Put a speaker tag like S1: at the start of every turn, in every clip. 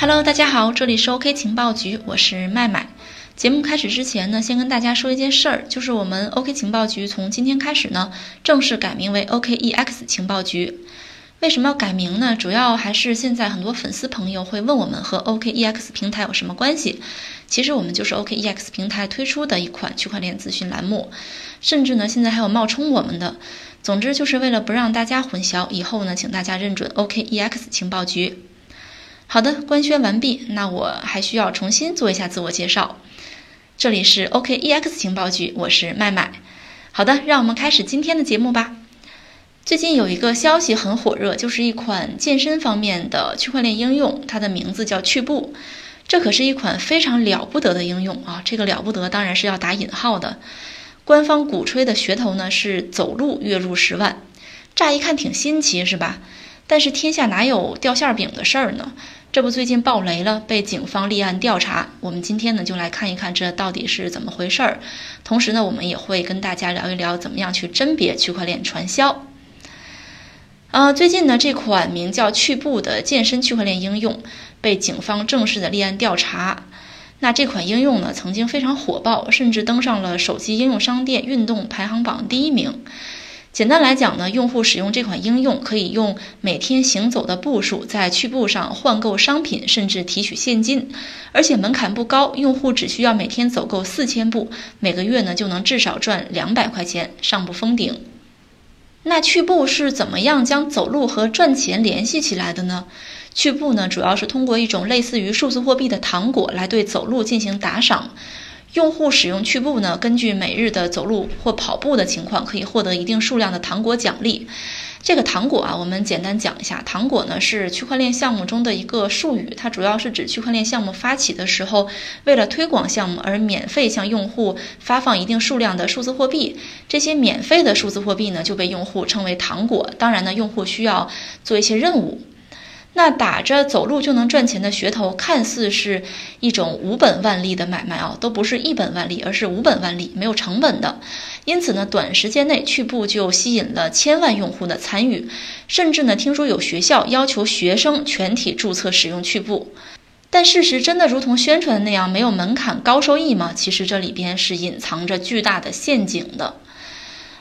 S1: Hello，大家好，这里是 OK 情报局，我是麦麦。节目开始之前呢，先跟大家说一件事儿，就是我们 OK 情报局从今天开始呢，正式改名为 OKEX 情报局。为什么要改名呢？主要还是现在很多粉丝朋友会问我们和 OKEX 平台有什么关系。其实我们就是 OKEX 平台推出的一款区块链咨询栏目，甚至呢，现在还有冒充我们的。总之就是为了不让大家混淆，以后呢，请大家认准 OKEX 情报局。好的，官宣完毕。那我还需要重新做一下自我介绍。这里是 OKEX 情报局，我是麦麦。好的，让我们开始今天的节目吧。最近有一个消息很火热，就是一款健身方面的区块链应用，它的名字叫趣步。这可是一款非常了不得的应用啊！这个了不得当然是要打引号的。官方鼓吹的噱头呢是走路月入十万，乍一看挺新奇是吧？但是天下哪有掉馅儿饼的事儿呢？这不最近爆雷了，被警方立案调查。我们今天呢就来看一看这到底是怎么回事儿。同时呢，我们也会跟大家聊一聊怎么样去甄别区块链传销。呃，最近呢这款名叫趣步的健身区块链应用被警方正式的立案调查。那这款应用呢曾经非常火爆，甚至登上了手机应用商店运动排行榜第一名。简单来讲呢，用户使用这款应用可以用每天行走的步数在趣步上换购商品，甚至提取现金，而且门槛不高，用户只需要每天走够四千步，每个月呢就能至少赚两百块钱，上不封顶。那趣步是怎么样将走路和赚钱联系起来的呢？趣步呢主要是通过一种类似于数字货币的糖果来对走路进行打赏。用户使用趣步呢，根据每日的走路或跑步的情况，可以获得一定数量的糖果奖励。这个糖果啊，我们简单讲一下，糖果呢是区块链项目中的一个术语，它主要是指区块链项目发起的时候，为了推广项目而免费向用户发放一定数量的数字货币。这些免费的数字货币呢，就被用户称为糖果。当然呢，用户需要做一些任务。那打着走路就能赚钱的噱头，看似是一种无本万利的买卖啊，都不是一本万利，而是无本万利，没有成本的。因此呢，短时间内趣步就吸引了千万用户的参与，甚至呢，听说有学校要求学生全体注册使用趣步。但事实真的如同宣传的那样，没有门槛、高收益吗？其实这里边是隐藏着巨大的陷阱的。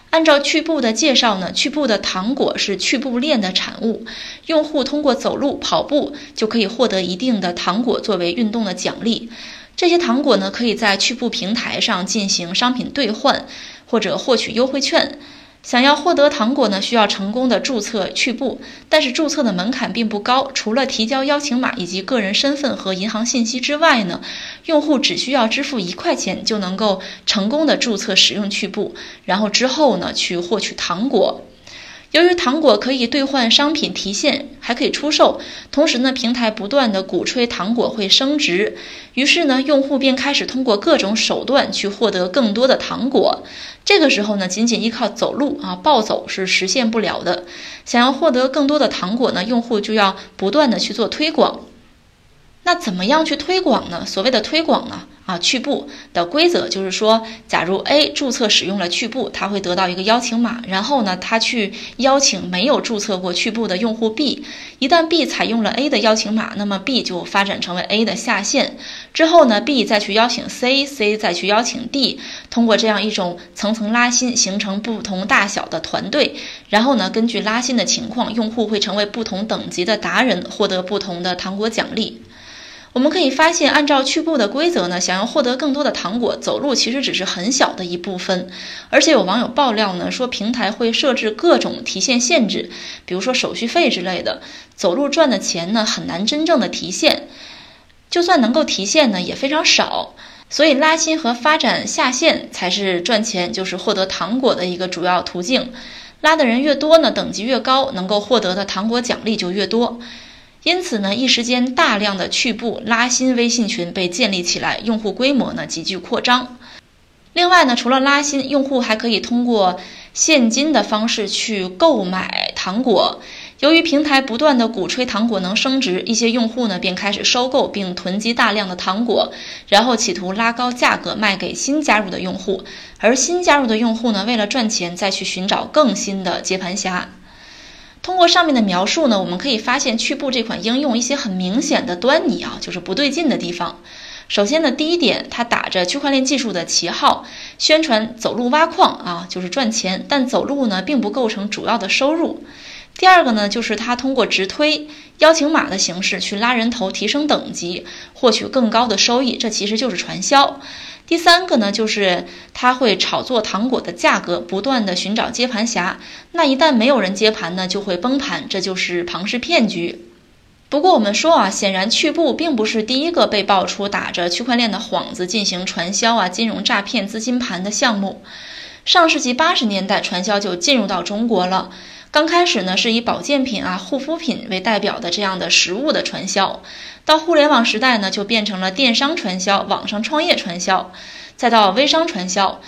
S1: 按照趣步的介绍呢，趣步的糖果是趣步链的产物，用户通过走路、跑步就可以获得一定的糖果作为运动的奖励。这些糖果呢，可以在趣步平台上进行商品兑换，或者获取优惠券。想要获得糖果呢，需要成功的注册趣步，但是注册的门槛并不高，除了提交邀请码以及个人身份和银行信息之外呢，用户只需要支付一块钱就能够成功的注册使用趣步，然后之后呢去获取糖果。由于糖果可以兑换商品提现，还可以出售，同时呢，平台不断的鼓吹糖果会升值，于是呢，用户便开始通过各种手段去获得更多的糖果。这个时候呢，仅仅依靠走路啊暴走是实现不了的。想要获得更多的糖果呢，用户就要不断的去做推广。那怎么样去推广呢？所谓的推广呢？啊，趣步的规则就是说，假如 A 注册使用了趣步，他会得到一个邀请码，然后呢，他去邀请没有注册过趣步的用户 B。一旦 B 采用了 A 的邀请码，那么 B 就发展成为 A 的下线。之后呢，B 再去邀请 C，C 再去邀请 D，通过这样一种层层拉新，形成不同大小的团队。然后呢，根据拉新的情况，用户会成为不同等级的达人，获得不同的糖果奖励。我们可以发现，按照趣步的规则呢，想要获得更多的糖果，走路其实只是很小的一部分。而且有网友爆料呢，说平台会设置各种提现限制，比如说手续费之类的，走路赚的钱呢很难真正的提现，就算能够提现呢也非常少。所以拉新和发展下线才是赚钱，就是获得糖果的一个主要途径。拉的人越多呢，等级越高，能够获得的糖果奖励就越多。因此呢，一时间大量的趣步拉新微信群被建立起来，用户规模呢急剧扩张。另外呢，除了拉新，用户还可以通过现金的方式去购买糖果。由于平台不断的鼓吹糖果能升值，一些用户呢便开始收购并囤积大量的糖果，然后企图拉高价格卖给新加入的用户。而新加入的用户呢，为了赚钱，再去寻找更新的接盘侠。通过上面的描述呢，我们可以发现趣步这款应用一些很明显的端倪啊，就是不对劲的地方。首先呢，第一点，它打着区块链技术的旗号，宣传走路挖矿啊，就是赚钱，但走路呢并不构成主要的收入。第二个呢，就是他通过直推邀请码的形式去拉人头、提升等级，获取更高的收益，这其实就是传销。第三个呢，就是他会炒作糖果的价格，不断的寻找接盘侠。那一旦没有人接盘呢，就会崩盘，这就是庞氏骗局。不过我们说啊，显然趣步并不是第一个被爆出打着区块链的幌子进行传销啊、金融诈骗、资金盘的项目。上世纪八十年代，传销就进入到中国了。刚开始呢，是以保健品啊、护肤品为代表的这样的食物的传销。到互联网时代呢，就变成了电商传销、网上创业传销，再到微商传销。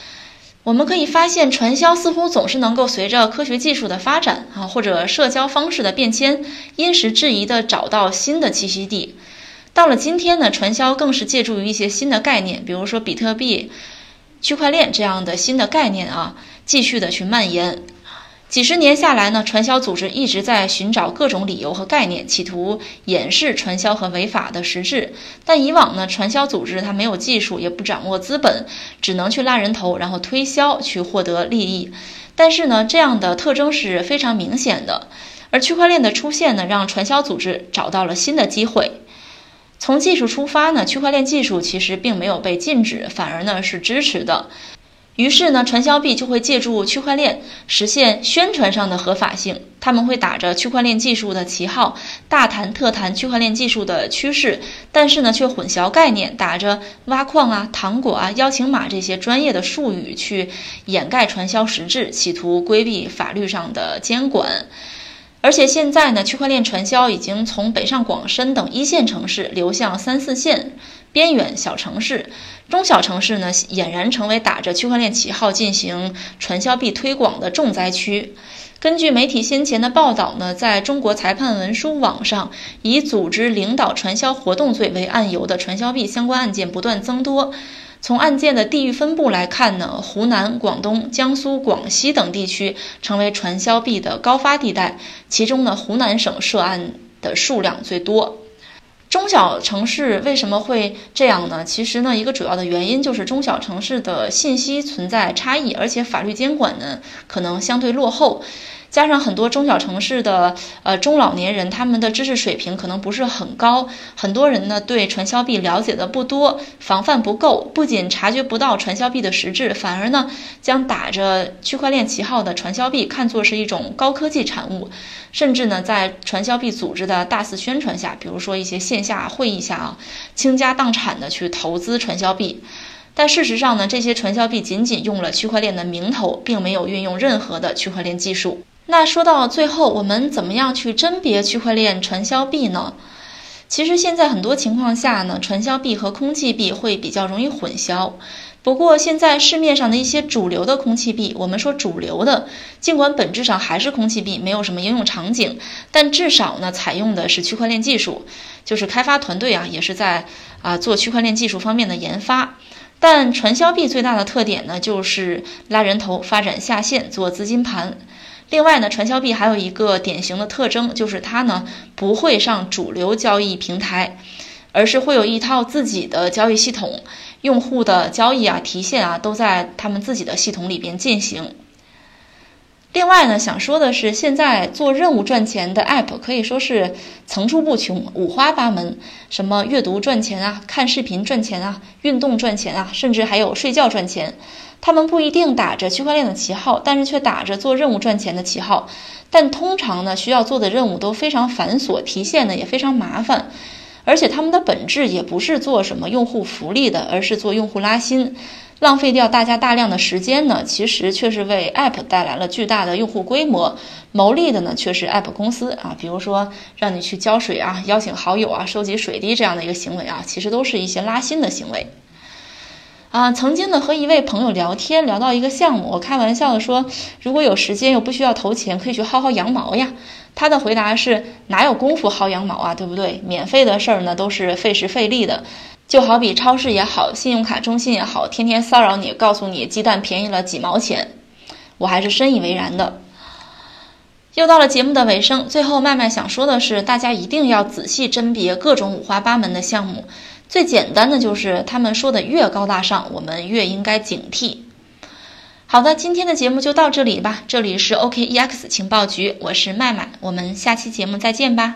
S1: 我们可以发现，传销似乎总是能够随着科学技术的发展啊，或者社交方式的变迁，因时制宜地找到新的栖息地。到了今天呢，传销更是借助于一些新的概念，比如说比特币、区块链这样的新的概念啊，继续的去蔓延。几十年下来呢，传销组织一直在寻找各种理由和概念，企图掩饰传销和违法的实质。但以往呢，传销组织它没有技术，也不掌握资本，只能去拉人头，然后推销去获得利益。但是呢，这样的特征是非常明显的。而区块链的出现呢，让传销组织找到了新的机会。从技术出发呢，区块链技术其实并没有被禁止，反而呢是支持的。于是呢，传销币就会借助区块链实现宣传上的合法性。他们会打着区块链技术的旗号，大谈特谈区块链技术的趋势，但是呢，却混淆概念，打着挖矿啊、糖果啊、邀请码这些专业的术语去掩盖传销实质，企图规避法律上的监管。而且现在呢，区块链传销已经从北上广深等一线城市流向三四线。边远小城市、中小城市呢，俨然成为打着区块链旗号进行传销币推广的重灾区。根据媒体先前的报道呢，在中国裁判文书网上，以组织领导传销活动罪为案由的传销币相关案件不断增多。从案件的地域分布来看呢，湖南、广东、江苏、广西等地区成为传销币的高发地带，其中呢，湖南省涉案的数量最多。中小城市为什么会这样呢？其实呢，一个主要的原因就是中小城市的信息存在差异，而且法律监管呢可能相对落后。加上很多中小城市的呃中老年人，他们的知识水平可能不是很高，很多人呢对传销币了解的不多，防范不够，不仅察觉不到传销币的实质，反而呢将打着区块链旗号的传销币看作是一种高科技产物，甚至呢在传销币组织的大肆宣传下，比如说一些线下会议下啊，倾家荡产的去投资传销币。但事实上呢，这些传销币仅仅用了区块链的名头，并没有运用任何的区块链技术。那说到最后，我们怎么样去甄别区块链传销币呢？其实现在很多情况下呢，传销币和空气币会比较容易混淆。不过现在市面上的一些主流的空气币，我们说主流的，尽管本质上还是空气币，没有什么应用场景，但至少呢，采用的是区块链技术，就是开发团队啊，也是在啊做区块链技术方面的研发。但传销币最大的特点呢，就是拉人头、发展下线、做资金盘。另外呢，传销币还有一个典型的特征，就是它呢不会上主流交易平台，而是会有一套自己的交易系统，用户的交易啊、提现啊都在他们自己的系统里边进行。另外呢，想说的是，现在做任务赚钱的 App 可以说是层出不穷、五花八门，什么阅读赚钱啊、看视频赚钱啊、运动赚钱啊，甚至还有睡觉赚钱。他们不一定打着区块链的旗号，但是却打着做任务赚钱的旗号。但通常呢，需要做的任务都非常繁琐，提现呢也非常麻烦。而且他们的本质也不是做什么用户福利的，而是做用户拉新，浪费掉大家大量的时间呢，其实却是为 App 带来了巨大的用户规模，牟利的呢却是 App 公司啊。比如说让你去浇水啊，邀请好友啊，收集水滴这样的一个行为啊，其实都是一些拉新的行为。啊，曾经呢和一位朋友聊天，聊到一个项目，我开玩笑的说，如果有时间又不需要投钱，可以去薅薅羊毛呀。他的回答是，哪有功夫薅羊毛啊，对不对？免费的事儿呢都是费时费力的，就好比超市也好，信用卡中心也好，天天骚扰你，告诉你鸡蛋便宜了几毛钱，我还是深以为然的。又到了节目的尾声，最后麦麦想说的是，大家一定要仔细甄别各种五花八门的项目。最简单的就是他们说的越高大上，我们越应该警惕。好的，今天的节目就到这里吧。这里是 OKEX 情报局，我是麦麦，我们下期节目再见吧。